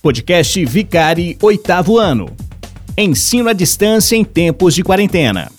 Podcast Vicari, oitavo ano. Ensino à distância em tempos de quarentena.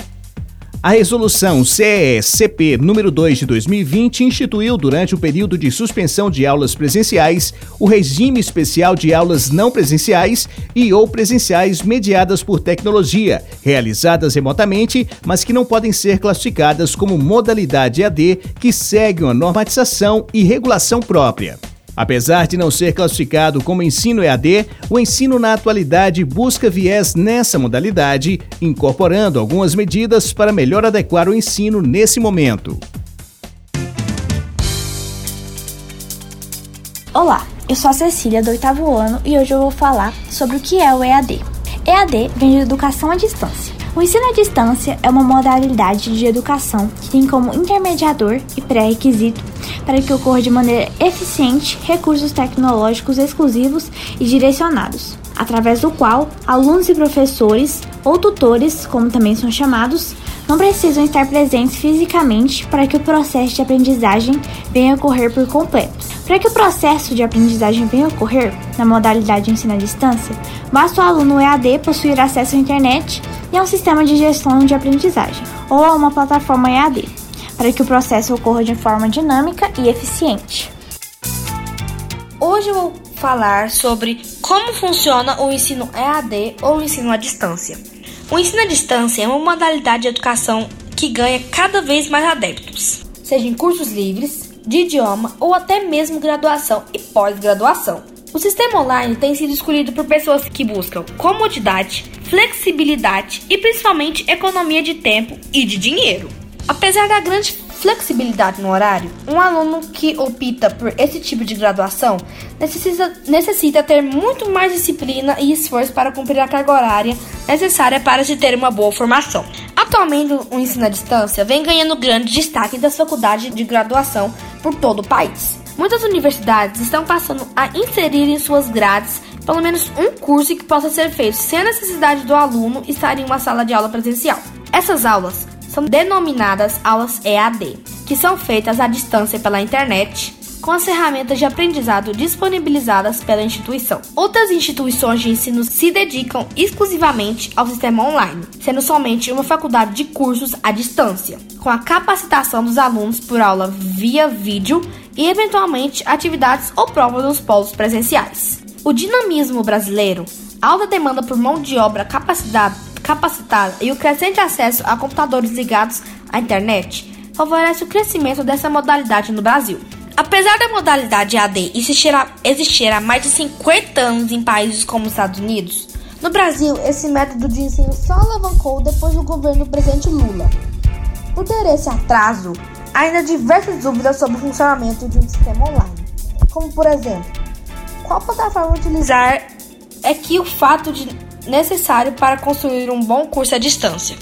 A resolução CESCP número 2 de 2020 instituiu durante o período de suspensão de aulas presenciais o regime especial de aulas não presenciais e ou presenciais mediadas por tecnologia, realizadas remotamente, mas que não podem ser classificadas como modalidade AD que segue uma normatização e regulação própria. Apesar de não ser classificado como ensino EAD, o ensino na atualidade busca viés nessa modalidade, incorporando algumas medidas para melhor adequar o ensino nesse momento. Olá, eu sou a Cecília do oitavo ano e hoje eu vou falar sobre o que é o EAD. EAD vem de Educação à Distância. O ensino à distância é uma modalidade de educação que tem como intermediador e pré-requisito para que ocorra de maneira eficiente recursos tecnológicos exclusivos e direcionados, através do qual alunos e professores, ou tutores, como também são chamados, não precisam estar presentes fisicamente para que o processo de aprendizagem venha ocorrer por completo. Para que o processo de aprendizagem venha ocorrer na modalidade de ensino à distância, basta o aluno EAD possuir acesso à internet e a um sistema de gestão de aprendizagem, ou a uma plataforma EAD, para que o processo ocorra de forma dinâmica e eficiente. Hoje eu vou falar sobre como funciona o ensino EAD ou ensino à distância. O ensino à distância é uma modalidade de educação que ganha cada vez mais adeptos, seja em cursos livres, de idioma ou até mesmo graduação e pós-graduação. O sistema online tem sido escolhido por pessoas que buscam comodidade, flexibilidade e principalmente economia de tempo e de dinheiro. Apesar da grande flexibilidade no horário, um aluno que opta por esse tipo de graduação necessita, necessita ter muito mais disciplina e esforço para cumprir a carga horária necessária para se ter uma boa formação. Atualmente, o ensino à distância vem ganhando grande destaque das faculdades de graduação por todo o país. Muitas universidades estão passando a inserir em suas grades pelo menos um curso que possa ser feito sem a necessidade do aluno estar em uma sala de aula presencial. Essas aulas são denominadas aulas EAD, que são feitas à distância pela internet, com as ferramentas de aprendizado disponibilizadas pela instituição. Outras instituições de ensino se dedicam exclusivamente ao sistema online, sendo somente uma faculdade de cursos à distância, com a capacitação dos alunos por aula via vídeo e, eventualmente, atividades ou provas nos polos presenciais. O dinamismo brasileiro, alta demanda por mão de obra capacitada, capacitada e o crescente acesso a computadores ligados à internet favorece o crescimento dessa modalidade no Brasil. Apesar da modalidade AD existir há, existir há mais de 50 anos em países como os Estados Unidos, no Brasil esse método de ensino só alavancou depois do governo do presidente Lula. Por ter esse atraso, há ainda diversas dúvidas sobre o funcionamento de um sistema online, como por exemplo, qual plataforma utilizar é que o fato de necessário para construir um bom curso à distância.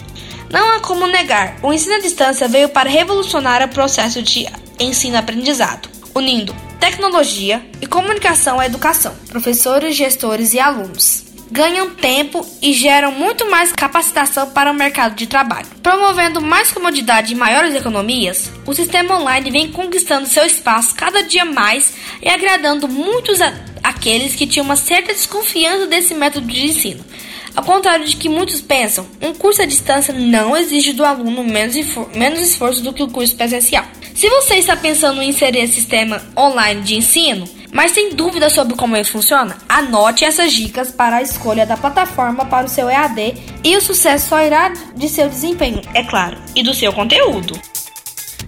Não há como negar, o ensino à distância veio para revolucionar o processo de ensino-aprendizado, unindo tecnologia e comunicação à educação. Professores, gestores e alunos ganham tempo e geram muito mais capacitação para o mercado de trabalho. Promovendo mais comodidade e maiores economias, o sistema online vem conquistando seu espaço cada dia mais e agradando muitos aqueles que tinham uma certa desconfiança desse método de ensino. Ao contrário de que muitos pensam, um curso à distância não exige do aluno menos, menos esforço do que o curso presencial. Se você está pensando em inserir esse sistema online de ensino, mas tem dúvida sobre como ele funciona, anote essas dicas para a escolha da plataforma para o seu EAD e o sucesso só irá de seu desempenho, é claro, e do seu conteúdo.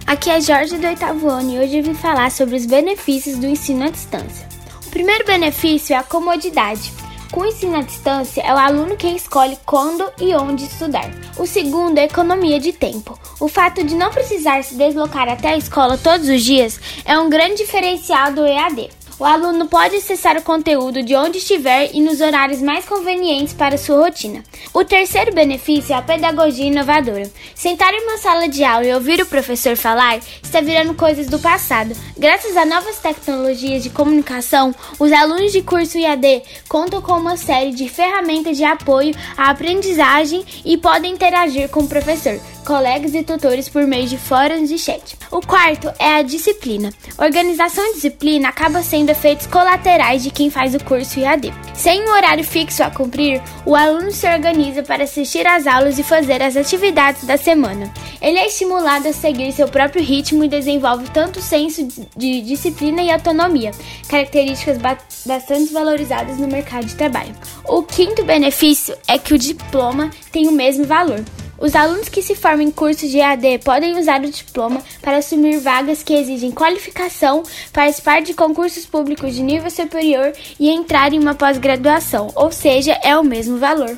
Aqui é Jorge do oitavo ano e hoje eu vim falar sobre os benefícios do ensino à distância. O primeiro benefício é a comodidade. Com o ensino à distância, é o aluno quem escolhe quando e onde estudar. O segundo é a economia de tempo. O fato de não precisar se deslocar até a escola todos os dias é um grande diferencial do EAD. O aluno pode acessar o conteúdo de onde estiver e nos horários mais convenientes para sua rotina. O terceiro benefício é a pedagogia inovadora. Sentar em uma sala de aula e ouvir o professor falar está virando coisas do passado. Graças a novas tecnologias de comunicação, os alunos de curso IAD contam com uma série de ferramentas de apoio à aprendizagem e podem interagir com o professor colegas e tutores por meio de fóruns e chat. O quarto é a disciplina. Organização e disciplina acabam sendo efeitos colaterais de quem faz o curso IAD. Sem um horário fixo a cumprir, o aluno se organiza para assistir às aulas e fazer as atividades da semana. Ele é estimulado a seguir seu próprio ritmo e desenvolve tanto senso de disciplina e autonomia, características bastante valorizadas no mercado de trabalho. O quinto benefício é que o diploma tem o mesmo valor. Os alunos que se formam em cursos de EAD podem usar o diploma para assumir vagas que exigem qualificação, participar de concursos públicos de nível superior e entrar em uma pós-graduação, ou seja, é o mesmo valor.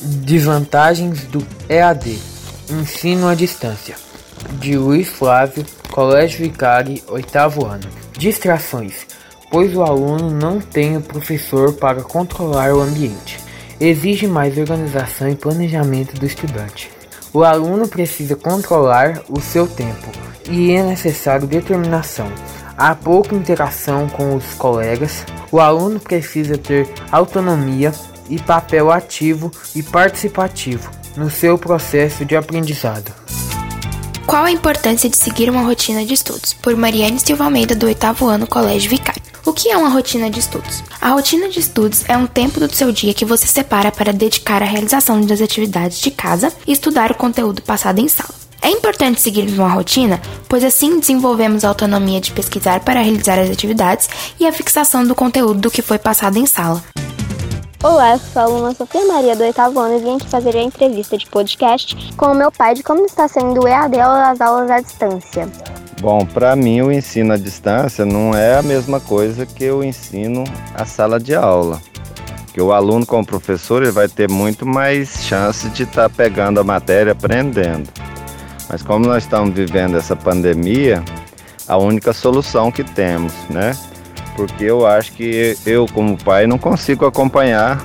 Desvantagens do EAD: Ensino à distância. De Luiz Flávio, Colégio Vicari, oitavo ano. Distrações: pois o aluno não tem o professor para controlar o ambiente exige mais organização e planejamento do estudante. O aluno precisa controlar o seu tempo e é necessário determinação. Há pouca interação com os colegas. O aluno precisa ter autonomia e papel ativo e participativo no seu processo de aprendizado. Qual a importância de seguir uma rotina de estudos? Por Mariane Silva Almeida, do oitavo ano, Colégio Vicário. O que é uma rotina de estudos? A rotina de estudos é um tempo do seu dia que você separa para dedicar à realização das atividades de casa e estudar o conteúdo passado em sala. É importante seguirmos uma rotina, pois assim desenvolvemos a autonomia de pesquisar para realizar as atividades e a fixação do conteúdo do que foi passado em sala. Olá, eu sou a aluna Sofia Maria do oitavo ano e vim aqui fazer a entrevista de podcast com o meu pai de como está sendo o EAD ou as aulas à distância. Bom, para mim o ensino à distância não é a mesma coisa que o ensino à sala de aula. Que o aluno com o professor ele vai ter muito mais chance de estar tá pegando a matéria, aprendendo. Mas como nós estamos vivendo essa pandemia, a única solução que temos, né? Porque eu acho que eu como pai não consigo acompanhar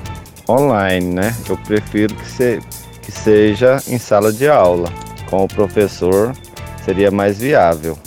online, né? Eu prefiro que, se, que seja em sala de aula, com o professor seria mais viável.